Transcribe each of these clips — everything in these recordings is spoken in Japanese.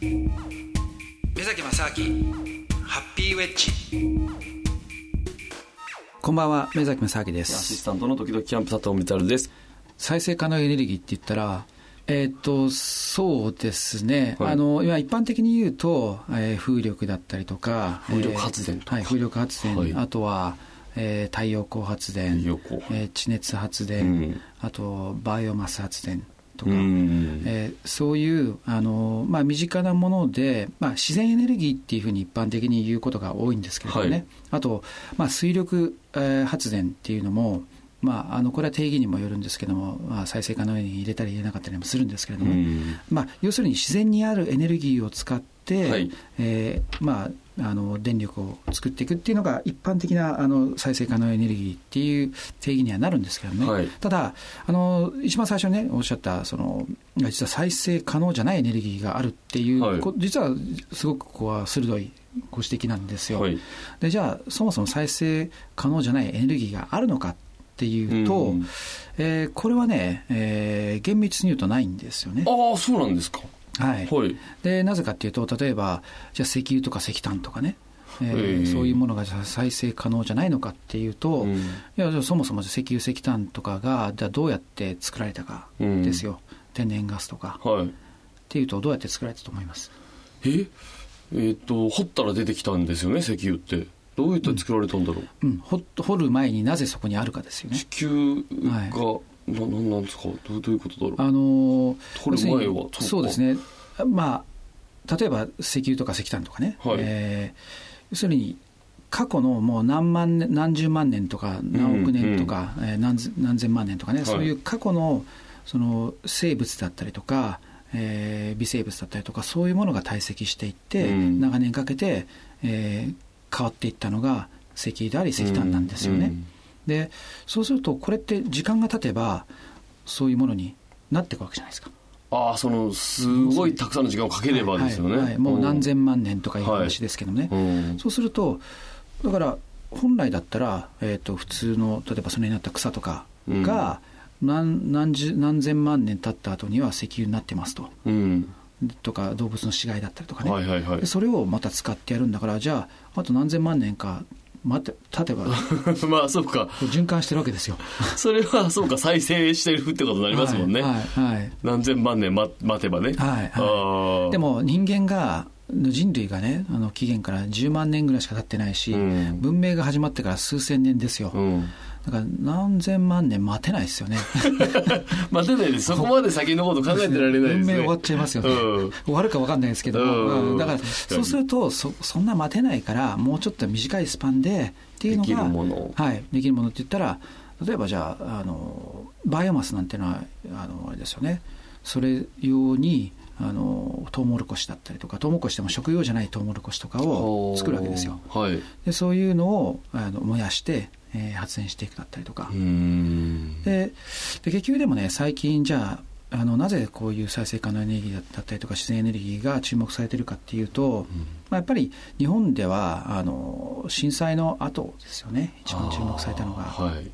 目崎正明ハッピーウェッジ。こんばんは目崎正明でアシすスタントの時々キャンプ佐藤光です。再生可能エネルギーって言ったらえっ、とそうですね、はい。あの今一般的に言うと、えー風力だったりとか風力発電とか。えーはい、風力発電、はい。あとは、えー太陽光発電。太陽光。えー地熱発う電、ん。あとバイオマス発電とか、うん。えーそういうあの、まあ、身近なもので、まあ、自然エネルギーっていうふうに一般的に言うことが多いんですけれどもね、はい。あと、まあ、水力、えー発電っていうのも、まあ、あのこれは定義にもよるんですけども、まあ、再生可能に入れたり入れなかったりもするんですけれども、うんまあ、要するに自然にあるエネルギーを使って、はいえーまあ、あの電力を作っていくっていうのが一般的なあの再生可能エネルギーっていう定義にはなるんですけどね、はいただあの一番最初にねおっしゃったその実は再生可能じゃないエネルギーがあるっていう、はいこ実はすごくここは鋭いご指摘なんですよ、はい。でじゃあそもそも再生可能じゃないエネルギーがあるのかっていうと、うんえーこれはね、えー厳密に言うとないんですよね。ああ、そうなんですか。はい、はい。でなぜかっていうと例えばじゃあ石油とか石炭とかね、えーええそういうものが再生可能じゃないのかっていうと、うん。いやそもそも石油石炭とかがじゃあどうやって作られたかですよ、天然ガスとか。はい。っていうとどうやって作られたと思います？え？えっと、掘ったら出てきたんですよね、石油って。どうやって作られたんだろう？うん、掘掘る前になぜそこにあるかですよね。地。球が、な、なんなんですか？どうどういうことだろう？あのー掘る前はそうか。そうですね、まあ、例えば石油とか石炭とかね、はい。えー要するに過去のもう何万年、何十万年とか、何億年とか、えー何千何千万年とかね、はい。そういう過去のその生物だったりとか、えー微生物だったりとか、そういうものが堆積していって、うん。長年かけて、えー変わっていったのが石油であり石炭なんですよね。うんでそうするとこれって時間が経てばそういうものになっていくわけじゃないですか。ああ、その、すごいたくさんの時間をかければですよね。はいはいもう何千万年とかいう話ですけどね、うん。そうするとだから本来だったら、えー、と普通の例えばそれになった草とかが何何十何千万年経った後には石油になってますとうん。とか動物の死骸だったりとかね、はいはいはいで。それをまた使ってやるんだからじゃああと何千万年か待って経てばこ まあ、そうか。う循環してるわけですよ。それは、そうか、再生してるってことになりますもんね。はいはいはい何千万年待待てばね。はいあはい、ーでも人間が人類がねあの期限から10万年ぐらいしか経ってないし、うん。文明が始まってから数千年ですよ、うん。だから何千万年待てないですよね。待てないです。そこまで先のこと考えてられないですね。文明終わっちゃいますよね、うん。終わるか分かんないですけども、うん。うん。だからそうするとそそんな待てないからもうちょっと短いスパンでっていうのができるものはい、できるものって言ったら例えばじゃああのバイオマスなんていうのはあのあれですよね。それ用にあのトウモロコシだったりとかトウモロコシでも食用じゃないトウモロコシとかを作るわけですよはい。でそういうのをあの燃やして、えー発電していくだったりとか、うん。でで結局でもね最近じゃああのなぜこういう再生可能エネルギーだったりとか自然エネルギーが注目されてるかっていうと、まあ、やっぱり日本ではあの震災の後ですよね一番注目されたのが。はい。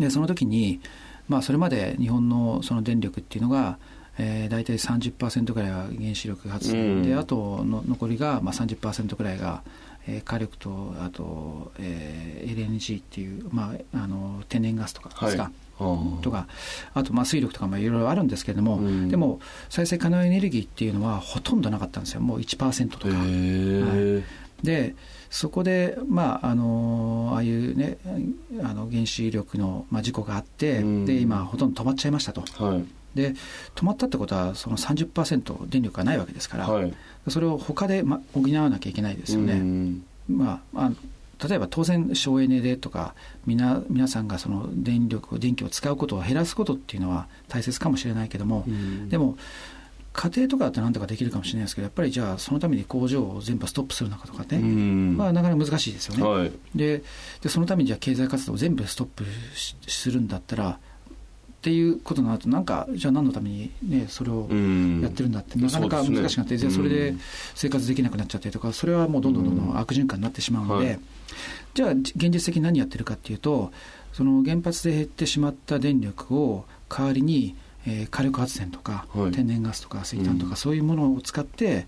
でその時に、まあ、それまで日本のその電力っていうのが、えー、大体30%ぐらいは原子力発電、うん。であとの残りが、まあ、30%ぐらいが、えー火力とあと、えー LNG っていう、まあ、あの天然ガスとかですか、はい。とかあとまあ水力とかもいろいろあるんですけれども、うん。でも再生可能エネルギーっていうのはほとんどなかったんですよ。もう1%とか。へえ。でそこで、まあ、あのああいうねあの原子力の、まあ、事故があって、うん。で今ほとんど止まっちゃいましたと。はい。で止まったってことはその30%電力がないわけですから、はい。それを他で、ま、補わなきゃいけないですよね、うんまあ、あ例えば当然省エネでとかみな皆さんがその電力電気を使うことを減らすことっていうのは大切かもしれないけども、うんでも家庭とかだとなんとかできるかもしれないですけどやっぱりじゃあそのために工場を全部ストップするのかとかね、うんまあ、なかなか難しいですよね。はい。ででそのためにじゃあ経済活動を全部ストップしするんだったらっていうことになるとなんかじゃあ何のために、ね、それをうん。やってるんだって、なかなか難しくなって、じゃあそれで生活できなくなっちゃったりとかそれはもうどんどんどんどん悪循環になってしまうので、はい。じゃあ現実的に何やってるかっていうとその原発で減ってしまった電力を代わりに、えー火力発電とか、はい。天然ガスとか石炭とか、うん。そういうものを使って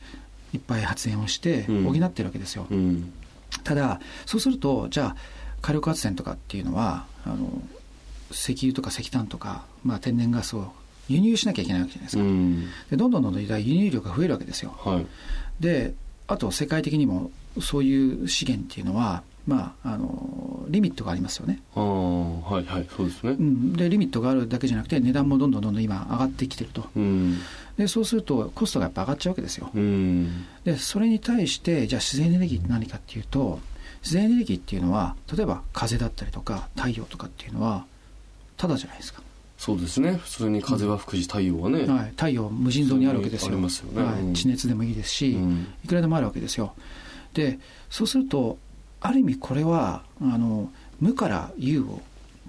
いっぱい発電をしてうん。補ってるわけですよ、うん。ただそうするとじゃあ火力発電とかっていうのはあの石油とか石炭とか、まあ、天然ガスを輸入しなきゃいけないわけじゃないですか、うん。でどんどんどんどん輸入量が増えるわけですよ。はい。であと世界的にもそういう資源っていうのは、まあ、あのリミットがありますよね、ああはいはいそうですね。うん、でリミットがあるだけじゃなくて値段もどんどんどんどん今上がってきてると。うん。でそうするとコストがやっぱ上がっちゃうわけですよ。うん。でそれに対してじゃあ自然エネルギーって何かっていうと自然エネルギーっていうのは例えば風だったりとか太陽とかっていうのはただじゃないですか、そうですね。普通に風は吹くし太陽はね、はい、太陽無尽蔵にあるわけですよ。ありますよね。はい。うん。地熱でもいいですし、うん。いくらでもあるわけですよ。でそうするとある意味これはあの無から有を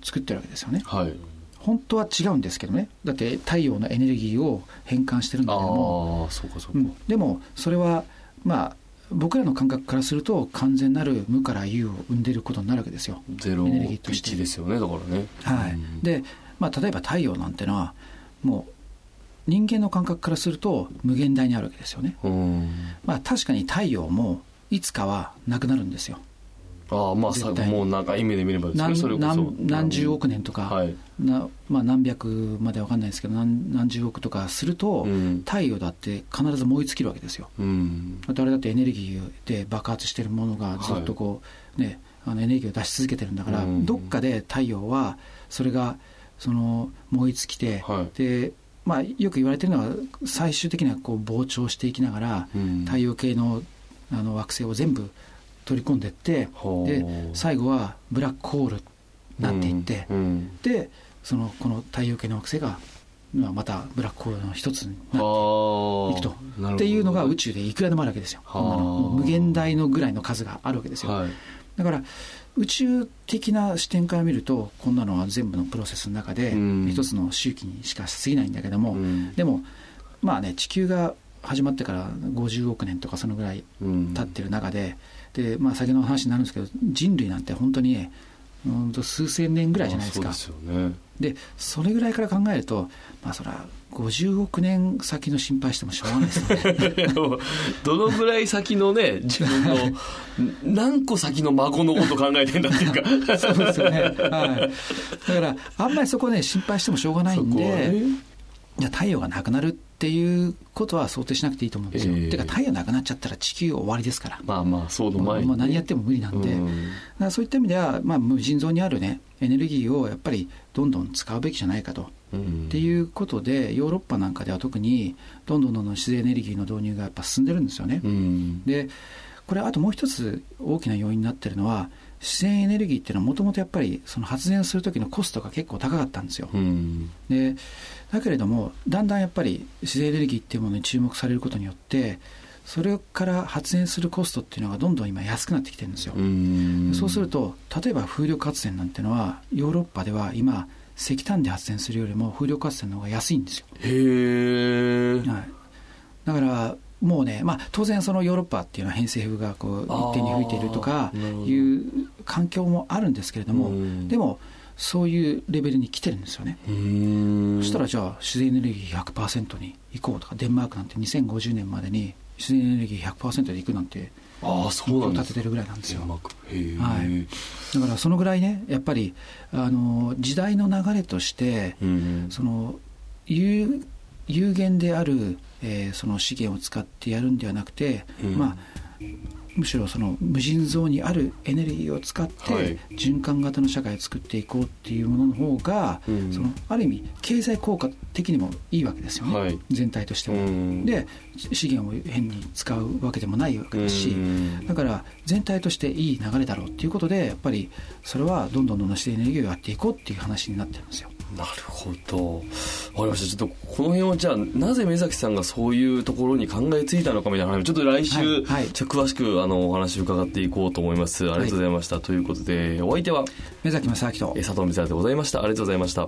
作ってるわけですよね。はい。本当は違うんですけどね。だって太陽のエネルギーを変換してるんだあけども。あそうかそうか、うん、でもそれはまあ僕らの感覚からすると完全なる無から有を生んでることになるわけですよ。ゼロエネルギーとして1ですよねだからねはいうんで、まあ、例えば太陽なんてのはもう人間の感覚からすると無限大にあるわけですよね。うんまあ、確かに太陽もいつかはなくなるんですよ。ああまあもう長い目で見ればですね。何それこそ何何十億年とか、はい、なまあ、何百までわかんないですけど何何十億とかすると、うん。太陽だって必ず燃え尽きるわけですよ。うん。だってあれだってエネルギーで爆発してるものがずっとこう、ね、あのエネルギーを出し続けてるんだから、うん。どっかで太陽はそれがその燃え尽きて、はい。でまあ、よく言われてるのは最終的にはこう膨張していきながら、うん。太陽系のあの惑星を全部取り込んでいってで最後はブラックホールになっていって、うんうん。でそのこの太陽系の惑星がまあまたブラックホールの一つになってはあいくと。っていうのが宇宙でいくらでもあるわけですよ。無限大のぐらいの数があるわけですよ。はい。だから宇宙的な視点から見るとこんなのは全部のプロセスの中でうん。一つの周期にしか過ぎないんだけども、うん。でもまあね地球が始まってから50億年とかそのぐらいうん。経ってる中でで、まあ、先の話になるんですけど人類なんて本当にねうんと数千年ぐらいじゃないですか。あそうでね。でそれぐらいから考えるとまあそれは50億年先の心配してもしょうがないですよね。どのぐらい先のね自分の 何個先の孫のこと考えてんだっていうか。そうですよね、はい、だからあんまりそこね心配してもしょうがないんで、ね。いや太陽がなくなるっていうことは想定しなくていいと思うんですよ、ええ。てか太陽なくなっちゃったら地球終わりですから、まあまあそうのまあ前にまあ何やっても無理なんで、うん。そういった意味では、まあ、無尽蔵にあるねエネルギーをやっぱりどんどん使うべきじゃないかと。うん。っていうことでヨーロッパなんかでは特にどんどんどんどん自然エネルギーの導入がやっぱ進んでるんですよね。うん。でこれあともう一つ大きな要因になってるのは自然エネルギーっていうのはもともとやっぱりその発電する時のコストが結構高かったんですよ。うんでだけれどもだんだんやっぱり自然エネルギーっていうものに注目されることによってそれから発電するコストっていうのがどんどん今安くなってきてるんですよ。うんそうすると例えば風力発電なんてのはヨーロッパでは今石炭で発電するよりも風力発電の方が安いんですよ。へえはい、だからもうね、まあ、当然そのヨーロッパっていうのは偏西風がこう一定に吹いているとかいう環境もあるんですけれども、うん。でもそういうレベルに来てるんですよね。うんそしたらじゃあ自然エネルギー100%に行こうとかデンマークなんて2050年までに自然エネルギー100%で行くなんてああそうなん立ててるぐらいなんですよ。はい。だからそのぐらいねやっぱりあの時代の流れとしてうん。その有有限である、えーその資源を使ってやるんではなくて、うん。まあ、むしろその無尽蔵にあるエネルギーを使って、はい。循環型の社会を作っていこうっていうものの方が、うん。そのある意味経済効果的にもいいわけですよね、はい。全体としても。うん。で資源を変に使うわけでもないわけですし、うん。だから全体としていい流れだろうっていうことでやっぱりそれはどんどんどんどん自然エネルギーをやっていこうっていう話になってるんですよ。なるほど。わかりました。ちょっとこの辺をじゃあ、なぜ目崎さんがそういうところに考えついたのかみたいな話をちょっと来週、はいはいちょっと詳しくあのお話を伺っていこうと思います。ありがとうございました。ということで、お相手は？目崎正明とえ佐藤光でございました。ありがとうございました。